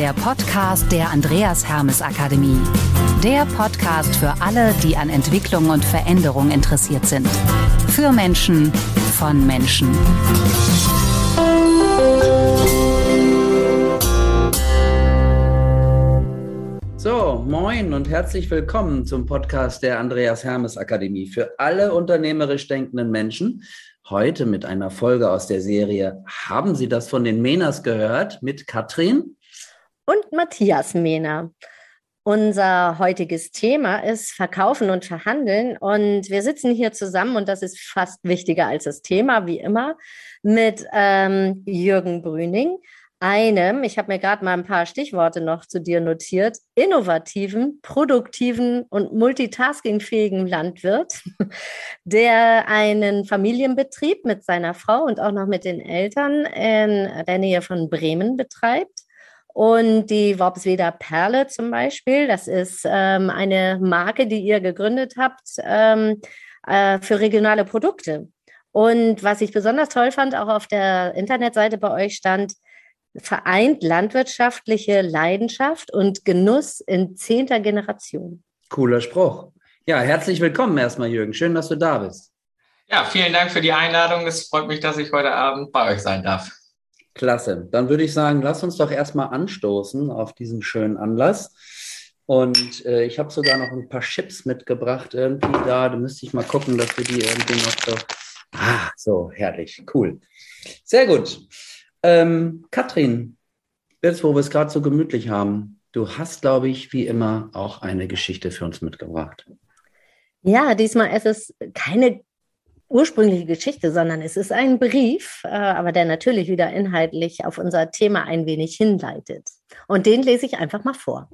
der Podcast der Andreas Hermes Akademie. Der Podcast für alle, die an Entwicklung und Veränderung interessiert sind. Für Menschen, von Menschen. So, moin und herzlich willkommen zum Podcast der Andreas Hermes Akademie für alle unternehmerisch denkenden Menschen. Heute mit einer Folge aus der Serie Haben Sie das von den Menas gehört? mit Katrin und Matthias Mehner. Unser heutiges Thema ist Verkaufen und Verhandeln. Und wir sitzen hier zusammen, und das ist fast wichtiger als das Thema, wie immer, mit ähm, Jürgen Brüning, einem, ich habe mir gerade mal ein paar Stichworte noch zu dir notiert, innovativen, produktiven und multitaskingfähigen Landwirt, der einen Familienbetrieb mit seiner Frau und auch noch mit den Eltern in der Nähe von Bremen betreibt. Und die Worpsweder Perle zum Beispiel, das ist ähm, eine Marke, die ihr gegründet habt ähm, äh, für regionale Produkte. Und was ich besonders toll fand, auch auf der Internetseite bei euch stand, vereint landwirtschaftliche Leidenschaft und Genuss in zehnter Generation. Cooler Spruch. Ja, herzlich willkommen erstmal, Jürgen. Schön, dass du da bist. Ja, vielen Dank für die Einladung. Es freut mich, dass ich heute Abend bei euch sein darf. Klasse. Dann würde ich sagen, lass uns doch erstmal anstoßen auf diesen schönen Anlass. Und äh, ich habe sogar noch ein paar Chips mitgebracht irgendwie da. Da müsste ich mal gucken, dass wir die irgendwie noch so. Ah, so herrlich, cool. Sehr gut. Ähm, Katrin, jetzt wo wir es gerade so gemütlich haben, du hast, glaube ich, wie immer auch eine Geschichte für uns mitgebracht. Ja, diesmal ist es keine ursprüngliche Geschichte, sondern es ist ein Brief, äh, aber der natürlich wieder inhaltlich auf unser Thema ein wenig hinleitet. Und den lese ich einfach mal vor.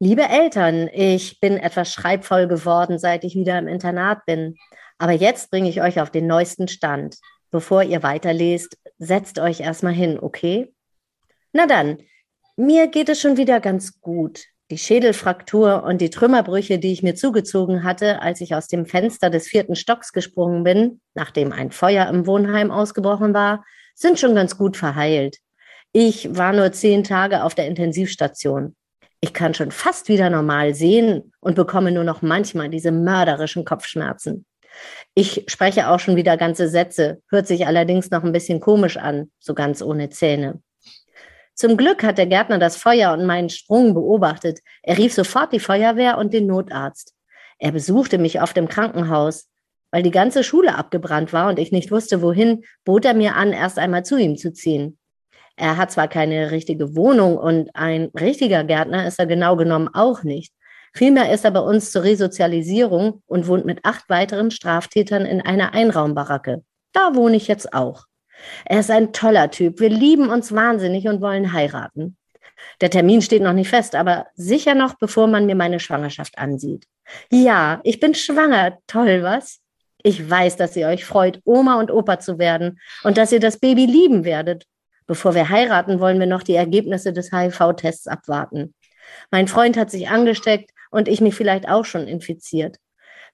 Liebe Eltern, ich bin etwas schreibvoll geworden, seit ich wieder im Internat bin. Aber jetzt bringe ich euch auf den neuesten Stand. Bevor ihr weiterlest, setzt euch erstmal hin, okay? Na dann, mir geht es schon wieder ganz gut. Die Schädelfraktur und die Trümmerbrüche, die ich mir zugezogen hatte, als ich aus dem Fenster des vierten Stocks gesprungen bin, nachdem ein Feuer im Wohnheim ausgebrochen war, sind schon ganz gut verheilt. Ich war nur zehn Tage auf der Intensivstation. Ich kann schon fast wieder normal sehen und bekomme nur noch manchmal diese mörderischen Kopfschmerzen. Ich spreche auch schon wieder ganze Sätze, hört sich allerdings noch ein bisschen komisch an, so ganz ohne Zähne. Zum Glück hat der Gärtner das Feuer und meinen Sprung beobachtet. Er rief sofort die Feuerwehr und den Notarzt. Er besuchte mich auf dem Krankenhaus. Weil die ganze Schule abgebrannt war und ich nicht wusste, wohin, bot er mir an, erst einmal zu ihm zu ziehen. Er hat zwar keine richtige Wohnung und ein richtiger Gärtner ist er genau genommen auch nicht. Vielmehr ist er bei uns zur Resozialisierung und wohnt mit acht weiteren Straftätern in einer Einraumbaracke. Da wohne ich jetzt auch. Er ist ein toller Typ. Wir lieben uns wahnsinnig und wollen heiraten. Der Termin steht noch nicht fest, aber sicher noch, bevor man mir meine Schwangerschaft ansieht. Ja, ich bin schwanger. Toll, was? Ich weiß, dass ihr euch freut, Oma und Opa zu werden und dass ihr das Baby lieben werdet. Bevor wir heiraten, wollen wir noch die Ergebnisse des HIV-Tests abwarten. Mein Freund hat sich angesteckt und ich mich vielleicht auch schon infiziert.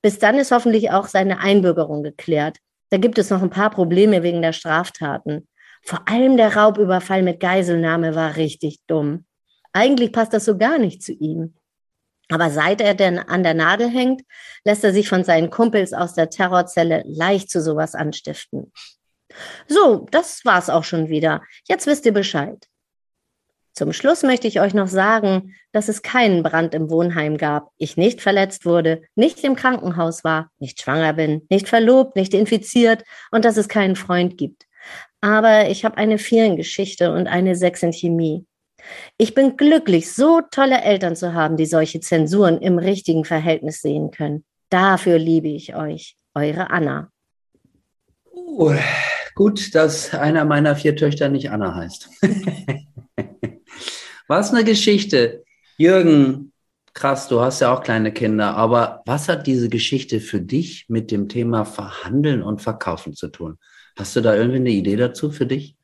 Bis dann ist hoffentlich auch seine Einbürgerung geklärt. Da gibt es noch ein paar Probleme wegen der Straftaten. Vor allem der Raubüberfall mit Geiselnahme war richtig dumm. Eigentlich passt das so gar nicht zu ihm. Aber seit er denn an der Nadel hängt, lässt er sich von seinen Kumpels aus der Terrorzelle leicht zu sowas anstiften. So, das war's auch schon wieder. Jetzt wisst ihr Bescheid. Zum Schluss möchte ich euch noch sagen, dass es keinen Brand im Wohnheim gab, ich nicht verletzt wurde, nicht im Krankenhaus war, nicht schwanger bin, nicht verlobt, nicht infiziert und dass es keinen Freund gibt. Aber ich habe eine Vierengeschichte und eine Sechs in Chemie. Ich bin glücklich, so tolle Eltern zu haben, die solche Zensuren im richtigen Verhältnis sehen können. Dafür liebe ich euch. Eure Anna. Uh, gut, dass einer meiner vier Töchter nicht Anna heißt. Was eine Geschichte. Jürgen, krass, du hast ja auch kleine Kinder, aber was hat diese Geschichte für dich mit dem Thema Verhandeln und Verkaufen zu tun? Hast du da irgendwie eine Idee dazu für dich?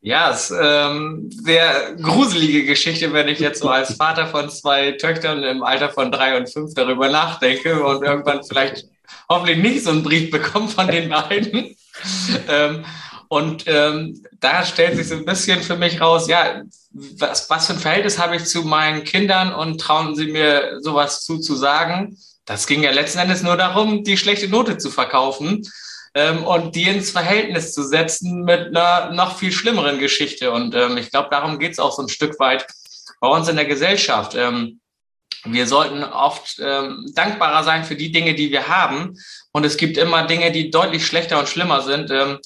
Ja, es ist ähm, sehr gruselige Geschichte, wenn ich jetzt so als Vater von zwei Töchtern im Alter von drei und fünf darüber nachdenke und irgendwann vielleicht hoffentlich nicht so einen Brief bekomme von den beiden. ähm, Und ähm, da stellt sich so ein bisschen für mich raus, ja, was, was für ein Verhältnis habe ich zu meinen Kindern und trauen sie mir sowas zuzusagen? Das ging ja letzten Endes nur darum, die schlechte Note zu verkaufen ähm, und die ins Verhältnis zu setzen mit einer noch viel schlimmeren Geschichte. Und ähm, ich glaube, darum geht es auch so ein Stück weit bei uns in der Gesellschaft. Ähm, wir sollten oft ähm, dankbarer sein für die Dinge, die wir haben. Und es gibt immer Dinge, die deutlich schlechter und schlimmer sind. Ähm,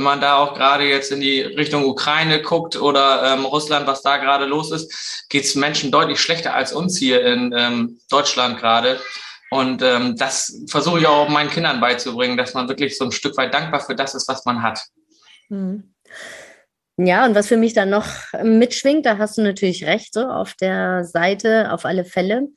wenn man da auch gerade jetzt in die Richtung Ukraine guckt oder ähm, Russland, was da gerade los ist, geht es Menschen deutlich schlechter als uns hier in ähm, Deutschland gerade. Und ähm, das versuche ich auch meinen Kindern beizubringen, dass man wirklich so ein Stück weit dankbar für das ist, was man hat. Mhm. Ja, und was für mich dann noch mitschwingt, da hast du natürlich recht, so auf der Seite auf alle Fälle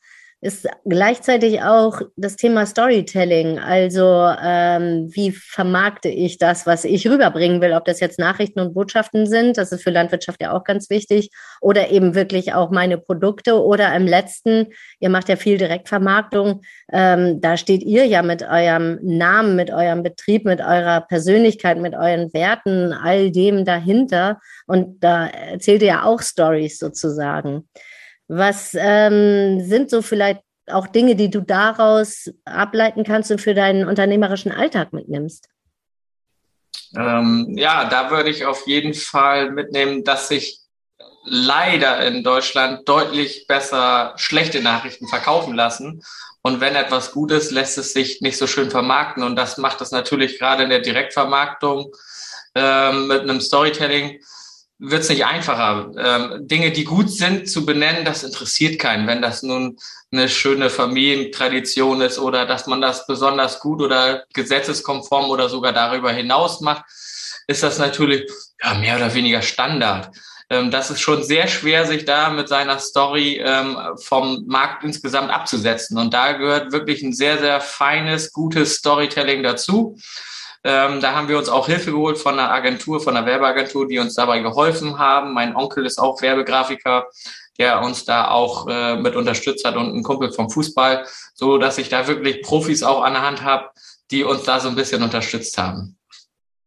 ist gleichzeitig auch das Thema Storytelling. Also ähm, wie vermarkte ich das, was ich rüberbringen will, ob das jetzt Nachrichten und Botschaften sind, das ist für Landwirtschaft ja auch ganz wichtig, oder eben wirklich auch meine Produkte oder im letzten, ihr macht ja viel Direktvermarktung, ähm, da steht ihr ja mit eurem Namen, mit eurem Betrieb, mit eurer Persönlichkeit, mit euren Werten, all dem dahinter und da erzählt ihr ja auch Stories sozusagen. Was ähm, sind so vielleicht auch Dinge, die du daraus ableiten kannst und für deinen unternehmerischen Alltag mitnimmst? Ähm, ja, da würde ich auf jeden Fall mitnehmen, dass sich leider in Deutschland deutlich besser schlechte Nachrichten verkaufen lassen. Und wenn etwas gut ist, lässt es sich nicht so schön vermarkten. Und das macht es natürlich gerade in der Direktvermarktung ähm, mit einem Storytelling wird es nicht einfacher. Ähm, Dinge, die gut sind, zu benennen, das interessiert keinen. Wenn das nun eine schöne Familientradition ist oder dass man das besonders gut oder gesetzeskonform oder sogar darüber hinaus macht, ist das natürlich ja, mehr oder weniger Standard. Ähm, das ist schon sehr schwer, sich da mit seiner Story ähm, vom Markt insgesamt abzusetzen. Und da gehört wirklich ein sehr, sehr feines, gutes Storytelling dazu. Ähm, da haben wir uns auch Hilfe geholt von einer Agentur, von einer Werbeagentur, die uns dabei geholfen haben. Mein Onkel ist auch Werbegrafiker, der uns da auch äh, mit unterstützt hat und ein Kumpel vom Fußball, so dass ich da wirklich Profis auch an der Hand habe, die uns da so ein bisschen unterstützt haben.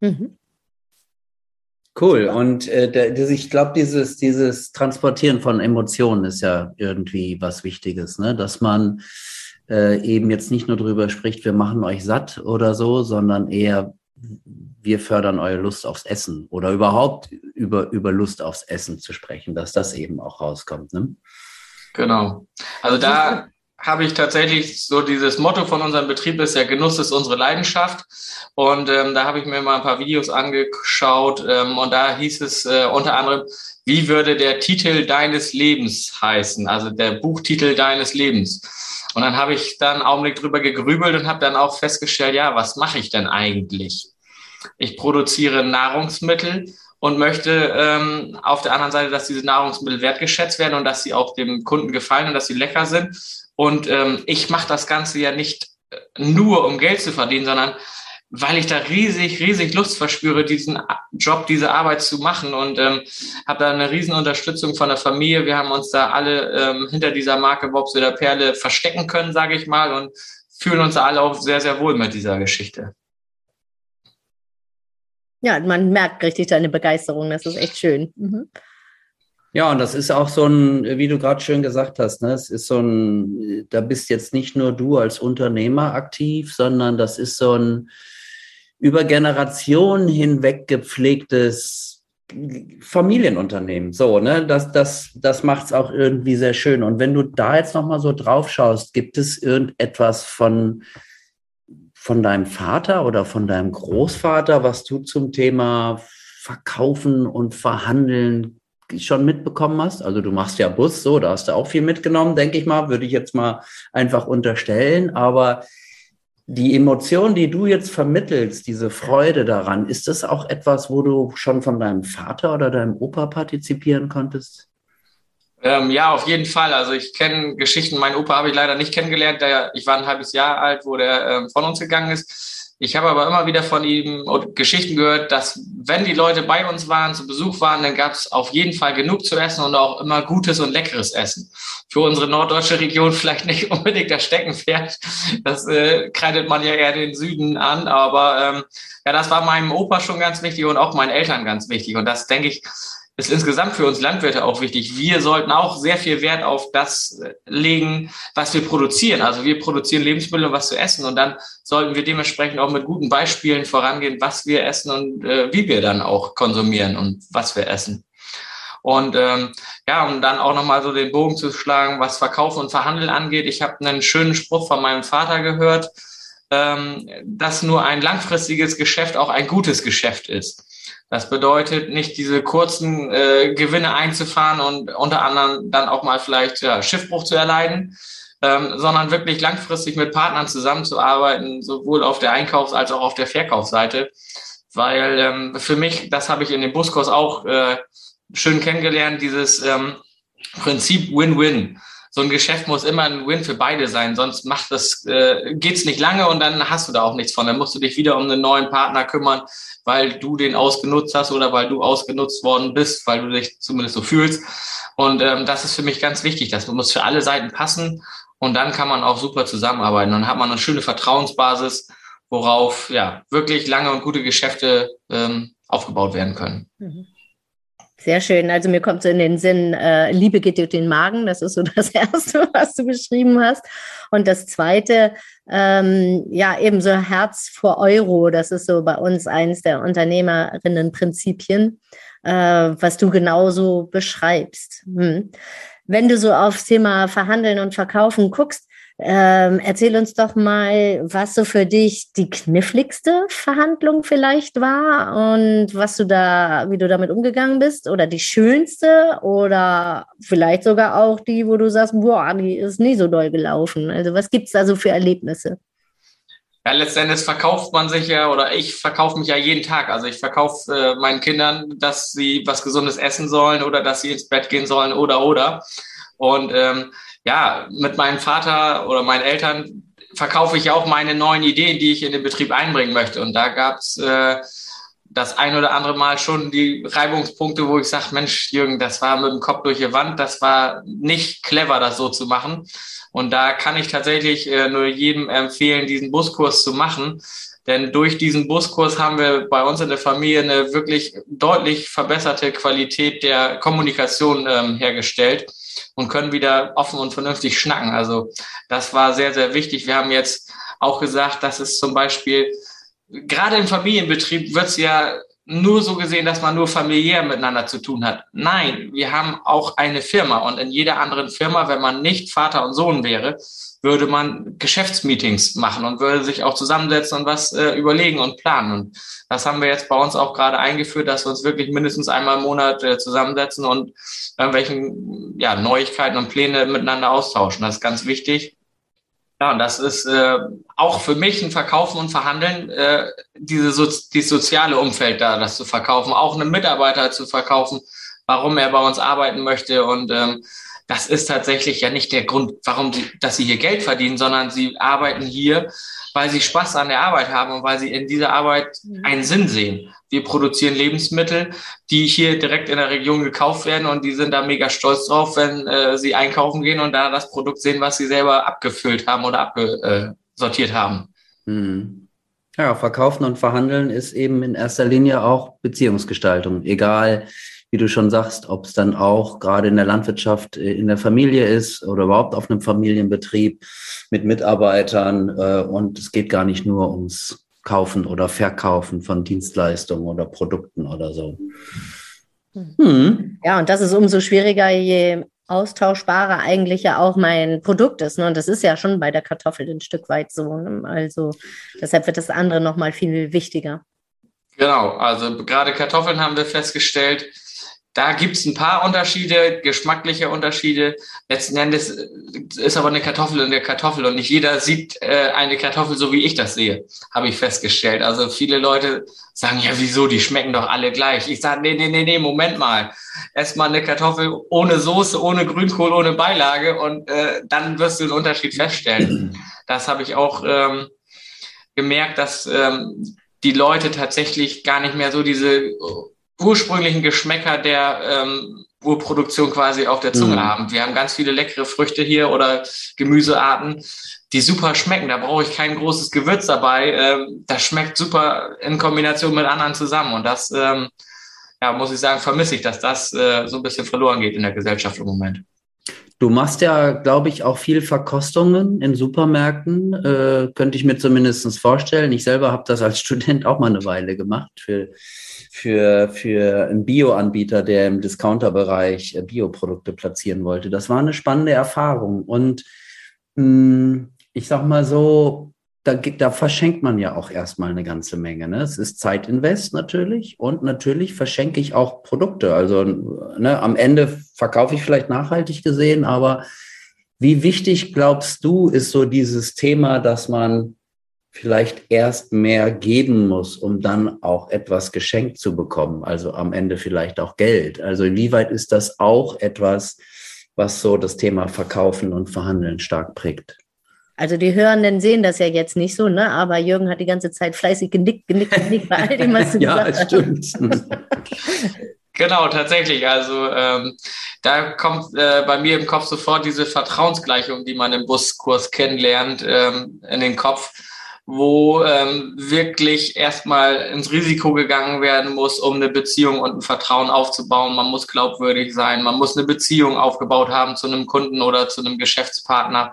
Mhm. Cool. Und äh, der, ich glaube, dieses, dieses Transportieren von Emotionen ist ja irgendwie was Wichtiges, ne? Dass man äh, eben jetzt nicht nur drüber spricht, wir machen euch satt oder so, sondern eher wir fördern eure Lust aufs Essen oder überhaupt über, über Lust aufs Essen zu sprechen, dass das eben auch rauskommt. Ne? Genau. Also da habe ich tatsächlich so dieses Motto von unserem Betrieb ist, der Genuss ist unsere Leidenschaft. Und ähm, da habe ich mir mal ein paar Videos angeschaut ähm, und da hieß es äh, unter anderem, wie würde der Titel deines Lebens heißen, also der Buchtitel deines Lebens. Und dann habe ich dann einen Augenblick drüber gegrübelt und habe dann auch festgestellt, ja, was mache ich denn eigentlich? Ich produziere Nahrungsmittel und möchte ähm, auf der anderen Seite, dass diese Nahrungsmittel wertgeschätzt werden und dass sie auch dem Kunden gefallen und dass sie lecker sind. Und ähm, ich mache das Ganze ja nicht nur, um Geld zu verdienen, sondern weil ich da riesig, riesig Lust verspüre, diesen Job, diese Arbeit zu machen und ähm, habe da eine riesen Unterstützung von der Familie. Wir haben uns da alle ähm, hinter dieser Marke Bobs oder Perle verstecken können, sage ich mal, und fühlen uns alle auch sehr, sehr wohl mit dieser Geschichte. Ja, man merkt richtig deine Begeisterung. Das ist echt schön. Mhm. Ja, und das ist auch so ein, wie du gerade schön gesagt hast, ne, es ist so ein, da bist jetzt nicht nur du als Unternehmer aktiv, sondern das ist so ein, über Generationen hinweg gepflegtes Familienunternehmen. So, ne, das, das, das macht es auch irgendwie sehr schön. Und wenn du da jetzt nochmal so drauf schaust, gibt es irgendetwas von, von deinem Vater oder von deinem Großvater, was du zum Thema Verkaufen und Verhandeln schon mitbekommen hast? Also du machst ja Bus, so, da hast du auch viel mitgenommen, denke ich mal, würde ich jetzt mal einfach unterstellen. Aber die Emotion, die du jetzt vermittelst, diese Freude daran, ist das auch etwas, wo du schon von deinem Vater oder deinem Opa partizipieren konntest? Ähm, ja, auf jeden Fall. Also ich kenne Geschichten. Mein Opa habe ich leider nicht kennengelernt. Der, ich war ein halbes Jahr alt, wo der ähm, von uns gegangen ist. Ich habe aber immer wieder von ihm Geschichten gehört, dass wenn die Leute bei uns waren, zu Besuch waren, dann gab es auf jeden Fall genug zu essen und auch immer gutes und leckeres Essen. Für unsere norddeutsche Region vielleicht nicht unbedingt das Steckenpferd. Das äh, kreidet man ja eher den Süden an. Aber ähm, ja, das war meinem Opa schon ganz wichtig und auch meinen Eltern ganz wichtig. Und das, denke ich, ist insgesamt für uns Landwirte auch wichtig. Wir sollten auch sehr viel Wert auf das legen, was wir produzieren. Also wir produzieren Lebensmittel und was zu essen und dann sollten wir dementsprechend auch mit guten Beispielen vorangehen, was wir essen und äh, wie wir dann auch konsumieren und was wir essen. Und ähm, ja, um dann auch nochmal so den Bogen zu schlagen, was Verkaufen und Verhandeln angeht. Ich habe einen schönen Spruch von meinem Vater gehört, ähm, dass nur ein langfristiges Geschäft auch ein gutes Geschäft ist. Das bedeutet nicht diese kurzen äh, Gewinne einzufahren und unter anderem dann auch mal vielleicht ja, Schiffbruch zu erleiden, ähm, sondern wirklich langfristig mit Partnern zusammenzuarbeiten, sowohl auf der Einkaufs- als auch auf der Verkaufsseite. Weil ähm, für mich, das habe ich in dem Buskurs auch äh, schön kennengelernt, dieses ähm, Prinzip Win-Win so ein Geschäft muss immer ein Win für beide sein, sonst macht das, äh, geht's nicht lange und dann hast du da auch nichts von. Dann musst du dich wieder um einen neuen Partner kümmern, weil du den ausgenutzt hast oder weil du ausgenutzt worden bist, weil du dich zumindest so fühlst. Und ähm, das ist für mich ganz wichtig. Das muss für alle Seiten passen und dann kann man auch super zusammenarbeiten. Dann hat man eine schöne Vertrauensbasis, worauf ja wirklich lange und gute Geschäfte ähm, aufgebaut werden können. Mhm. Sehr schön. Also mir kommt so in den Sinn, äh, Liebe geht durch den Magen. Das ist so das Erste, was du beschrieben hast. Und das Zweite, ähm, ja, eben so Herz vor Euro. Das ist so bei uns eines der Unternehmerinnenprinzipien, äh, was du genauso beschreibst. Hm. Wenn du so aufs Thema Verhandeln und Verkaufen guckst, ähm, erzähl uns doch mal, was so für dich die kniffligste Verhandlung vielleicht war und was du da, wie du damit umgegangen bist oder die schönste oder vielleicht sogar auch die, wo du sagst, boah, die ist nie so doll gelaufen. Also was gibt es da so für Erlebnisse? Ja, letztendlich verkauft man sich ja oder ich verkaufe mich ja jeden Tag. Also ich verkaufe äh, meinen Kindern, dass sie was Gesundes essen sollen oder dass sie ins Bett gehen sollen oder oder. Und ähm, ja, mit meinem Vater oder meinen Eltern verkaufe ich auch meine neuen Ideen, die ich in den Betrieb einbringen möchte. Und da gab's äh, das ein oder andere Mal schon die Reibungspunkte, wo ich sage, Mensch, Jürgen, das war mit dem Kopf durch die Wand, das war nicht clever, das so zu machen. Und da kann ich tatsächlich äh, nur jedem empfehlen, diesen Buskurs zu machen. Denn durch diesen Buskurs haben wir bei uns in der Familie eine wirklich deutlich verbesserte Qualität der Kommunikation ähm, hergestellt und können wieder offen und vernünftig schnacken. Also das war sehr, sehr wichtig. Wir haben jetzt auch gesagt, dass es zum Beispiel, gerade im Familienbetrieb wird es ja nur so gesehen, dass man nur familiär miteinander zu tun hat. Nein, wir haben auch eine Firma und in jeder anderen Firma, wenn man nicht Vater und Sohn wäre, würde man Geschäftsmeetings machen und würde sich auch zusammensetzen und was äh, überlegen und planen. Und das haben wir jetzt bei uns auch gerade eingeführt, dass wir uns wirklich mindestens einmal im Monat äh, zusammensetzen und irgendwelchen ja, Neuigkeiten und Pläne miteinander austauschen. Das ist ganz wichtig. Ja, und das ist äh, auch für mich ein Verkaufen und Verhandeln, äh, diese so dieses soziale Umfeld da, das zu verkaufen, auch einen Mitarbeiter zu verkaufen, warum er bei uns arbeiten möchte und ähm, das ist tatsächlich ja nicht der Grund, warum sie, dass sie hier Geld verdienen, sondern sie arbeiten hier, weil sie Spaß an der Arbeit haben und weil sie in dieser Arbeit mhm. einen Sinn sehen. Wir produzieren Lebensmittel, die hier direkt in der Region gekauft werden und die sind da mega stolz drauf, wenn äh, sie einkaufen gehen und da das Produkt sehen, was sie selber abgefüllt haben oder abgesortiert haben. Mhm. Ja, verkaufen und verhandeln ist eben in erster Linie auch Beziehungsgestaltung, egal wie du schon sagst, ob es dann auch gerade in der Landwirtschaft äh, in der Familie ist oder überhaupt auf einem Familienbetrieb mit Mitarbeitern. Äh, und es geht gar nicht nur ums Kaufen oder Verkaufen von Dienstleistungen oder Produkten oder so. Hm. Ja, und das ist umso schwieriger, je austauschbarer eigentlich ja auch mein Produkt ist. Ne? Und das ist ja schon bei der Kartoffel ein Stück weit so. Ne? Also deshalb wird das andere nochmal viel wichtiger. Genau, also gerade Kartoffeln haben wir festgestellt, da gibt es ein paar Unterschiede, geschmackliche Unterschiede. Letzten Endes ist aber eine Kartoffel in der Kartoffel und nicht jeder sieht äh, eine Kartoffel so, wie ich das sehe, habe ich festgestellt. Also viele Leute sagen, ja, wieso, die schmecken doch alle gleich. Ich sage, nee, nee, nee, nee, Moment mal. Erstmal eine Kartoffel ohne Soße, ohne Grünkohl, ohne Beilage und äh, dann wirst du einen Unterschied feststellen. Das habe ich auch ähm, gemerkt, dass ähm, die Leute tatsächlich gar nicht mehr so diese ursprünglichen Geschmäcker der ähm, Urproduktion quasi auf der Zunge mhm. haben. Wir haben ganz viele leckere Früchte hier oder Gemüsearten, die super schmecken. Da brauche ich kein großes Gewürz dabei. Ähm, das schmeckt super in Kombination mit anderen zusammen. Und das, ähm, ja, muss ich sagen, vermisse ich, dass das äh, so ein bisschen verloren geht in der Gesellschaft im Moment. Du machst ja, glaube ich, auch viel Verkostungen in Supermärkten, äh, könnte ich mir zumindest vorstellen. Ich selber habe das als Student auch mal eine Weile gemacht für, für, für einen Bio-Anbieter, der im Discounter-Bereich äh, Bioprodukte platzieren wollte. Das war eine spannende Erfahrung. Und mh, hm, ich sag mal so, da, da verschenkt man ja auch erstmal eine ganze Menge. Ne? Es ist Zeitinvest natürlich und natürlich verschenke ich auch Produkte. Also ne, am Ende verkaufe ich vielleicht nachhaltig gesehen, aber wie wichtig glaubst du, ist so dieses Thema, dass man vielleicht erst mehr geben muss, um dann auch etwas geschenkt zu bekommen? Also am Ende vielleicht auch Geld. Also inwieweit ist das auch etwas, was so das Thema Verkaufen und Verhandeln stark prägt? Also die Hörenden sehen das ja jetzt nicht so, ne? Aber Jürgen hat die ganze Zeit fleißig genickt, genickt, genickt bei all dem, was du ja, gesagt hast. Ja, stimmt. Genau, tatsächlich. Also ähm, da kommt äh, bei mir im Kopf sofort diese Vertrauensgleichung, die man im Buskurs kennenlernt, ähm, in den Kopf, wo ähm, wirklich erstmal ins Risiko gegangen werden muss, um eine Beziehung und ein Vertrauen aufzubauen. Man muss glaubwürdig sein, man muss eine Beziehung aufgebaut haben zu einem Kunden oder zu einem Geschäftspartner.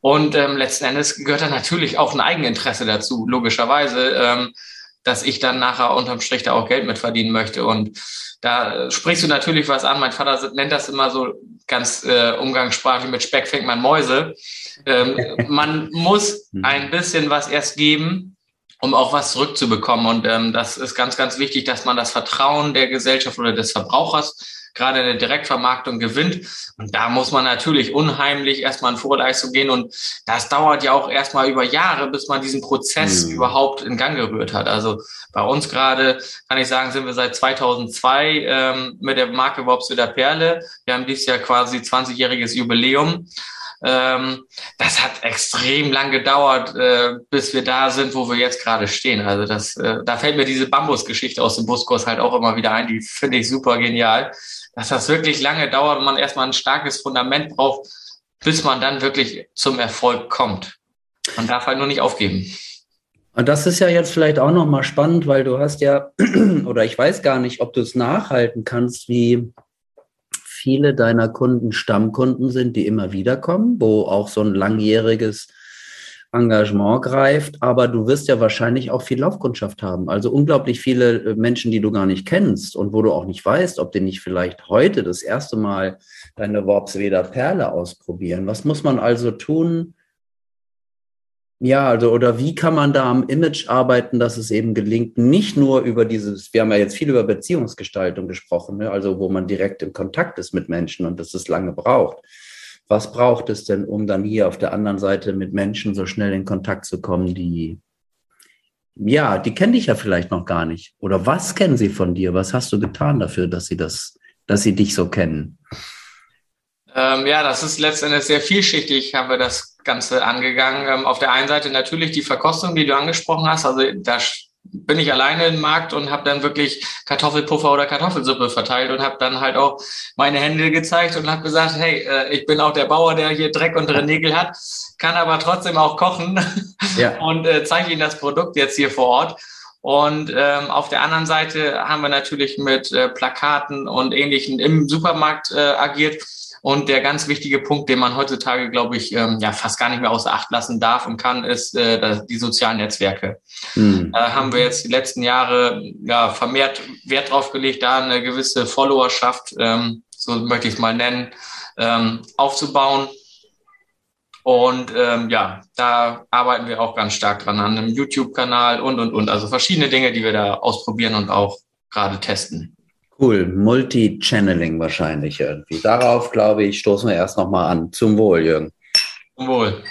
Und ähm, letzten Endes gehört dann natürlich auch ein Eigeninteresse dazu, logischerweise, ähm, dass ich dann nachher unterm Strich da auch Geld mit verdienen möchte. Und da sprichst du natürlich was an. Mein Vater nennt das immer so ganz äh, umgangssprachlich mit Speck fängt man Mäuse. Ähm, man muss hm. ein bisschen was erst geben, um auch was zurückzubekommen. Und ähm, das ist ganz, ganz wichtig, dass man das Vertrauen der Gesellschaft oder des Verbrauchers gerade in der Direktvermarktung gewinnt. Und da muss man natürlich unheimlich erstmal in Vorleistung gehen. Und das dauert ja auch erstmal über Jahre, bis man diesen Prozess mhm. überhaupt in Gang gerührt hat. Also bei uns gerade, kann ich sagen, sind wir seit 2002 ähm, mit der Marke Wops der Perle. Wir haben dieses Jahr quasi 20-jähriges Jubiläum. Ähm, das hat extrem lang gedauert, äh, bis wir da sind, wo wir jetzt gerade stehen. Also das, äh, da fällt mir diese Bambusgeschichte aus dem Buskurs halt auch immer wieder ein. Die finde ich super genial dass das wirklich lange dauert und man erstmal ein starkes Fundament braucht, bis man dann wirklich zum Erfolg kommt. Man darf halt nur nicht aufgeben. Und das ist ja jetzt vielleicht auch nochmal spannend, weil du hast ja, oder ich weiß gar nicht, ob du es nachhalten kannst, wie viele deiner Kunden Stammkunden sind, die immer wieder kommen, wo auch so ein langjähriges Engagement greift, aber du wirst ja wahrscheinlich auch viel Laufkundschaft haben. Also unglaublich viele äh, Menschen, die du gar nicht kennst und wo du auch nicht weißt, ob die nicht vielleicht heute das erste Mal deine Worpsweder Perle ausprobieren. Was muss man also tun? Ja, also, oder wie kann man da am Image arbeiten, dass es eben gelingt, nicht nur über dieses, wir haben ja jetzt viel über Beziehungsgestaltung gesprochen, ne? also wo man direkt im Kontakt ist mit Menschen und dass es lange braucht was braucht es denn, um dann hier auf der anderen Seite mit Menschen so schnell in Kontakt zu kommen, die, ja, die kennen dich ja vielleicht noch gar nicht. Oder was kennen sie von dir? Was hast du getan dafür, dass sie das, dass sie dich so kennen? Ähm, ja, das ist letztendlich sehr vielschichtig, haben wir das Ganze angegangen. Ähm, auf der einen Seite natürlich die Verkostung, die du angesprochen hast. Also da bin ich alleine im Markt und habe dann wirklich Kartoffelpuffer oder Kartoffelsuppe verteilt und habe dann halt auch meine Hände gezeigt und habe gesagt, hey, äh, ich bin auch der Bauer, der hier Dreck und Nägel hat, kann aber trotzdem auch kochen ja. und äh, zeige Ihnen das Produkt jetzt hier vor Ort. Und ähm, auf der anderen Seite haben wir natürlich mit äh, Plakaten und Ähnlichem im Supermarkt äh, agiert und der ganz wichtige Punkt, den man heutzutage, glaube ich, ähm, ja fast gar nicht mehr außer Acht lassen darf und kann, ist äh, die sozialen Netzwerke. Mhm. Da haben wir jetzt die letzten Jahre ja vermehrt Wert drauf gelegt, da eine gewisse Followerschaft, ähm, so möchte ich es mal nennen, ähm, aufzubauen. Und ähm, ja, da arbeiten wir auch ganz stark dran an einem YouTube-Kanal und und und. Also verschiedene Dinge, die wir da ausprobieren und auch gerade testen. Cool, Multi-Channeling wahrscheinlich irgendwie. Darauf, glaube ich, stoßen wir erst nochmal an. Zum Wohl, Jürgen. Zum Wohl.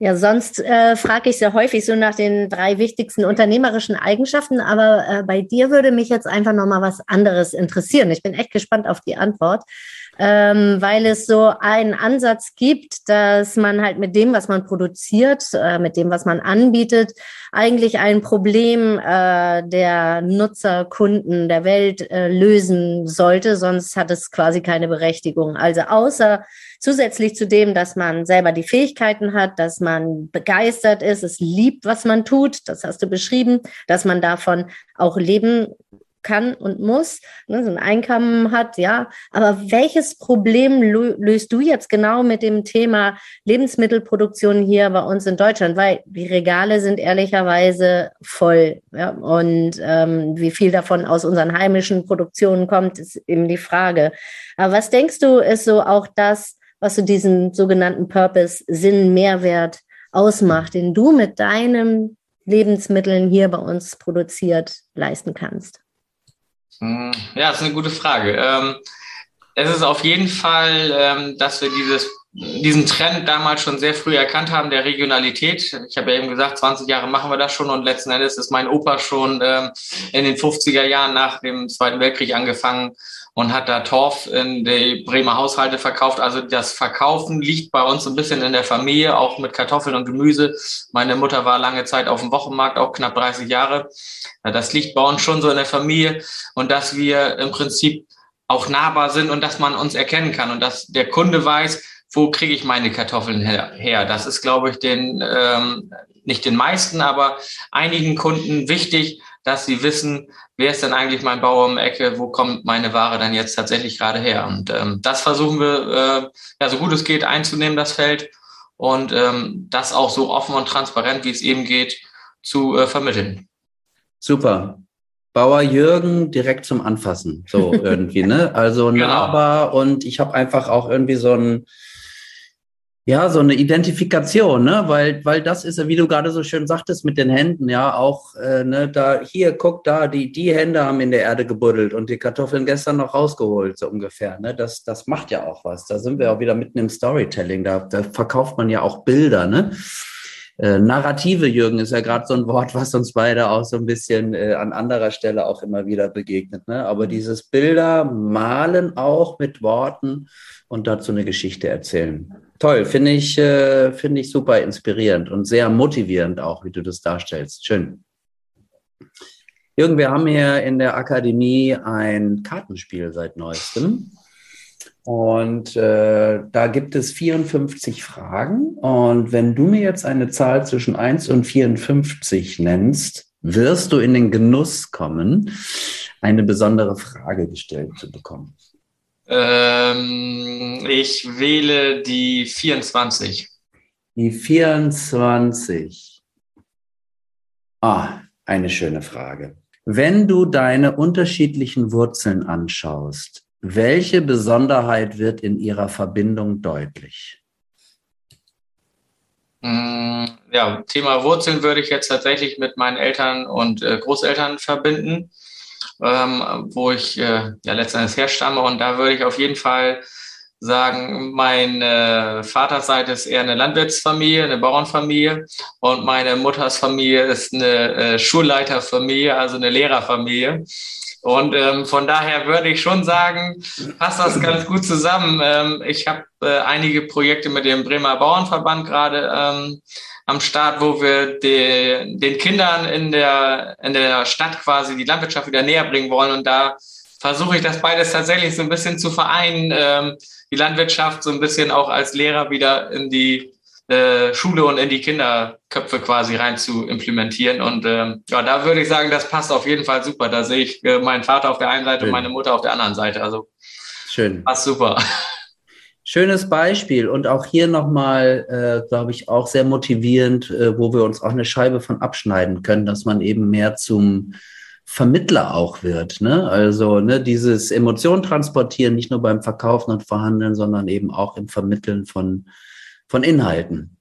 Ja, sonst äh, frage ich sehr häufig so nach den drei wichtigsten unternehmerischen Eigenschaften, aber äh, bei dir würde mich jetzt einfach nochmal was anderes interessieren. Ich bin echt gespannt auf die Antwort. Ähm, weil es so einen Ansatz gibt, dass man halt mit dem, was man produziert, äh, mit dem, was man anbietet, eigentlich ein Problem äh, der Nutzer, Kunden der Welt äh, lösen sollte, sonst hat es quasi keine Berechtigung. Also außer zusätzlich zu dem, dass man selber die Fähigkeiten hat, dass man begeistert ist, es liebt, was man tut, das hast du beschrieben, dass man davon auch leben kann und muss, ne, so ein Einkommen hat, ja. Aber welches Problem löst du jetzt genau mit dem Thema Lebensmittelproduktion hier bei uns in Deutschland? Weil die Regale sind ehrlicherweise voll. Ja? Und ähm, wie viel davon aus unseren heimischen Produktionen kommt, ist eben die Frage. Aber was denkst du, ist so auch das, was so diesen sogenannten Purpose, Sinn, Mehrwert ausmacht, den du mit deinen Lebensmitteln hier bei uns produziert leisten kannst? Hm, ja, ist eine gute Frage. Ähm, es ist auf jeden Fall, ähm, dass wir dieses, diesen Trend damals schon sehr früh erkannt haben, der Regionalität. Ich habe ja eben gesagt, 20 Jahre machen wir das schon und letzten Endes ist mein Opa schon ähm, in den 50er Jahren nach dem Zweiten Weltkrieg angefangen und hat da Torf in die Bremer Haushalte verkauft. Also das Verkaufen liegt bei uns ein bisschen in der Familie, auch mit Kartoffeln und Gemüse. Meine Mutter war lange Zeit auf dem Wochenmarkt, auch knapp 30 Jahre. Das liegt bei uns schon so in der Familie und dass wir im Prinzip auch nahbar sind und dass man uns erkennen kann und dass der Kunde weiß, wo kriege ich meine Kartoffeln her? Das ist, glaube ich, den ähm, nicht den meisten, aber einigen Kunden wichtig, dass sie wissen, wer ist denn eigentlich mein Bauer um die Ecke, wo kommt meine Ware dann jetzt tatsächlich gerade her? Und ähm, das versuchen wir, äh, ja, so gut es geht, einzunehmen, das Feld, und ähm, das auch so offen und transparent, wie es eben geht, zu äh, vermitteln. Super. Bauer Jürgen direkt zum Anfassen, so irgendwie, ne? Also genau. nahbar und ich habe einfach auch irgendwie so ein ja, so eine Identifikation, ne? Weil, weil das ist ja, wie du gerade so schön sagtest, mit den Händen, ja, auch, äh, ne, da, hier, guck da, die, die Hände haben in der Erde gebuddelt und die Kartoffeln gestern noch rausgeholt, so ungefähr, ne? Das, das macht ja auch was. Da sind wir auch wieder mitten im Storytelling, da, da verkauft man ja auch Bilder, ne? Äh, Narrative, Jürgen, ist ja gerade so ein Wort, was uns beide auch so ein bisschen äh, an anderer Stelle auch immer wieder begegnet. Ne? Aber dieses Bilder malen auch mit Worten und dazu eine Geschichte erzählen. Toll, finde ich, äh, finde ich super inspirierend und sehr motivierend auch, wie du das darstellst. Schön. Jürgen, wir haben hier in der Akademie ein Kartenspiel seit neuestem. Und äh, da gibt es 54 Fragen. Und wenn du mir jetzt eine Zahl zwischen 1 und 54 nennst, wirst du in den Genuss kommen, eine besondere Frage gestellt zu bekommen. Ähm, ich wähle die 24. Die 24. Ah, eine schöne Frage. Wenn du deine unterschiedlichen Wurzeln anschaust, welche Besonderheit wird in ihrer Verbindung deutlich? Mm, ja, Thema Wurzeln würde ich jetzt tatsächlich mit meinen Eltern und äh, Großeltern verbinden ähm, wo ich äh, ja letztendlich herstamme. Und da würde ich auf jeden Fall sagen, meine Vaterseite ist eher eine Landwirtsfamilie, eine Bauernfamilie und meine Muttersfamilie ist eine äh, Schulleiterfamilie, also eine Lehrerfamilie. Und ähm, von daher würde ich schon sagen, passt das ganz gut zusammen. Ähm, ich habe äh, einige Projekte mit dem Bremer Bauernverband gerade ähm, am Start, wo wir de, den Kindern in der, in der Stadt quasi die Landwirtschaft wieder näher bringen wollen. Und da versuche ich das beides tatsächlich so ein bisschen zu vereinen, ähm, die Landwirtschaft so ein bisschen auch als Lehrer wieder in die äh, Schule und in die Kinderköpfe quasi rein zu implementieren. Und ähm, ja, da würde ich sagen, das passt auf jeden Fall super. Da sehe ich äh, meinen Vater auf der einen Seite Schön. und meine Mutter auf der anderen Seite. Also Schön. Passt super. Schönes Beispiel und auch hier nochmal, äh, glaube ich, auch sehr motivierend, äh, wo wir uns auch eine Scheibe von abschneiden können, dass man eben mehr zum Vermittler auch wird. Ne? Also ne, dieses Emotion transportieren, nicht nur beim Verkaufen und Verhandeln, sondern eben auch im Vermitteln von, von Inhalten.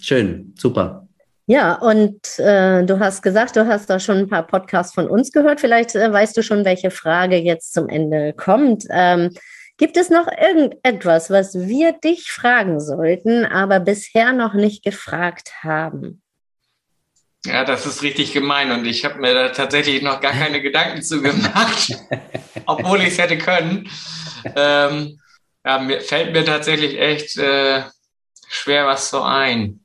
Schön, super. Ja, und äh, du hast gesagt, du hast da schon ein paar Podcasts von uns gehört. Vielleicht äh, weißt du schon, welche Frage jetzt zum Ende kommt. Ähm, Gibt es noch irgendetwas, was wir dich fragen sollten, aber bisher noch nicht gefragt haben? Ja, das ist richtig gemein und ich habe mir da tatsächlich noch gar keine Gedanken zu gemacht, obwohl ich es hätte können. Ähm, ja, mir, fällt mir tatsächlich echt äh, schwer was so ein.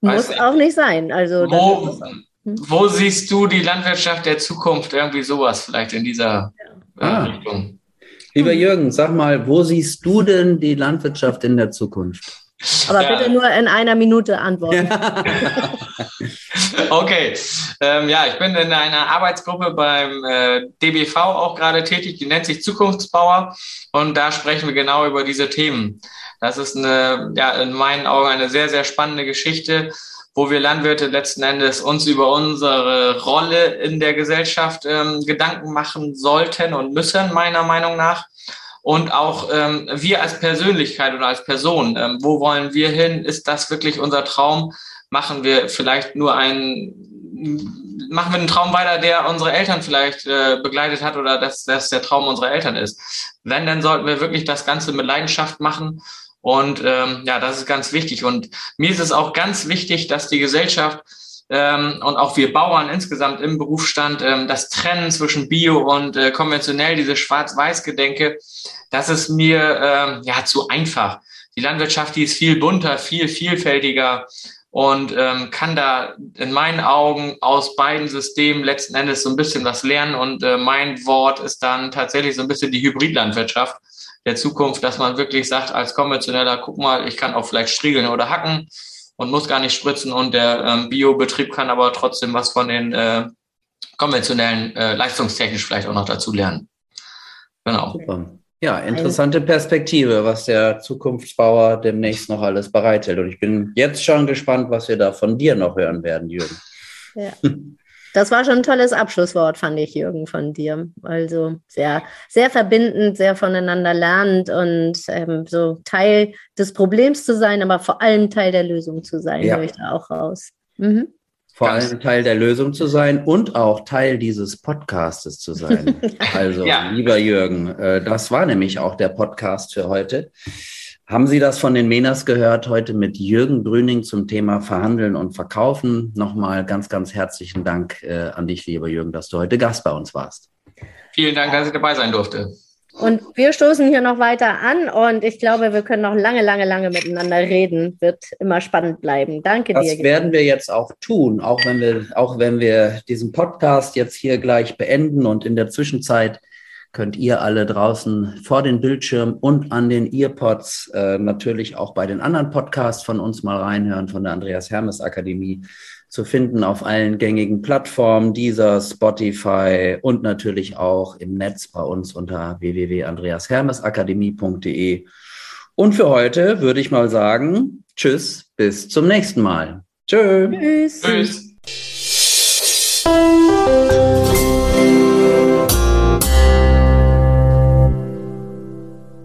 Muss Weiß auch nicht sein. Also wo, hm? wo siehst du die Landwirtschaft der Zukunft? Irgendwie sowas vielleicht in dieser ja. äh, ah. Richtung. Lieber Jürgen, sag mal, wo siehst du denn die Landwirtschaft in der Zukunft? Aber ja. bitte nur in einer Minute antworten. okay. Ähm, ja, ich bin in einer Arbeitsgruppe beim äh, DBV auch gerade tätig, die nennt sich Zukunftsbauer. Und da sprechen wir genau über diese Themen. Das ist eine, ja, in meinen Augen eine sehr, sehr spannende Geschichte, wo wir Landwirte letzten Endes uns über unsere Rolle in der Gesellschaft ähm, Gedanken machen sollten und müssen, meiner Meinung nach und auch ähm, wir als Persönlichkeit oder als Person, ähm, wo wollen wir hin? Ist das wirklich unser Traum? Machen wir vielleicht nur einen, machen wir einen Traum weiter, der unsere Eltern vielleicht äh, begleitet hat oder dass das der Traum unserer Eltern ist? Wenn, dann sollten wir wirklich das Ganze mit Leidenschaft machen. Und ähm, ja, das ist ganz wichtig. Und mir ist es auch ganz wichtig, dass die Gesellschaft ähm, und auch wir Bauern insgesamt im Berufsstand ähm, das Trennen zwischen Bio und äh, konventionell, diese Schwarz-Weiß-Gedenke, das ist mir ähm, ja zu einfach. Die Landwirtschaft, die ist viel bunter, viel vielfältiger und ähm, kann da in meinen Augen aus beiden Systemen letzten Endes so ein bisschen was lernen. Und äh, mein Wort ist dann tatsächlich so ein bisschen die Hybridlandwirtschaft der Zukunft, dass man wirklich sagt, als konventioneller, guck mal, ich kann auch vielleicht striegeln oder hacken und muss gar nicht spritzen und der ähm, Biobetrieb kann aber trotzdem was von den äh, konventionellen äh, leistungstechnisch vielleicht auch noch dazu lernen. Genau. Super. Ja, interessante Perspektive, was der Zukunftsbauer demnächst noch alles bereithält. Und ich bin jetzt schon gespannt, was wir da von dir noch hören werden, Jürgen. Ja. Das war schon ein tolles Abschlusswort, fand ich, Jürgen, von dir. Also sehr, sehr verbindend, sehr voneinander lernend und ähm, so Teil des Problems zu sein, aber vor allem Teil der Lösung zu sein, ja. höre ich da auch raus. Mhm. Vor allem Teil der Lösung zu sein und auch Teil dieses Podcastes zu sein. Also, ja. lieber Jürgen, äh, das war nämlich auch der Podcast für heute. Haben Sie das von den Menas gehört heute mit Jürgen Brüning zum Thema Verhandeln und Verkaufen? Nochmal ganz, ganz herzlichen Dank äh, an dich, lieber Jürgen, dass du heute Gast bei uns warst. Vielen Dank, dass ich dabei sein durfte. Und wir stoßen hier noch weiter an und ich glaube, wir können noch lange, lange, lange miteinander reden. Wird immer spannend bleiben. Danke das dir. Das werden wir jetzt auch tun, auch wenn wir, auch wenn wir diesen Podcast jetzt hier gleich beenden und in der Zwischenzeit könnt ihr alle draußen vor den Bildschirmen und an den Earpods äh, natürlich auch bei den anderen Podcasts von uns mal reinhören, von der Andreas Hermes Akademie zu finden auf allen gängigen Plattformen, dieser Spotify und natürlich auch im Netz bei uns unter www.andreashermesakademie.de. Und für heute würde ich mal sagen, tschüss, bis zum nächsten Mal. Tschö. Tschüss. Tschüss.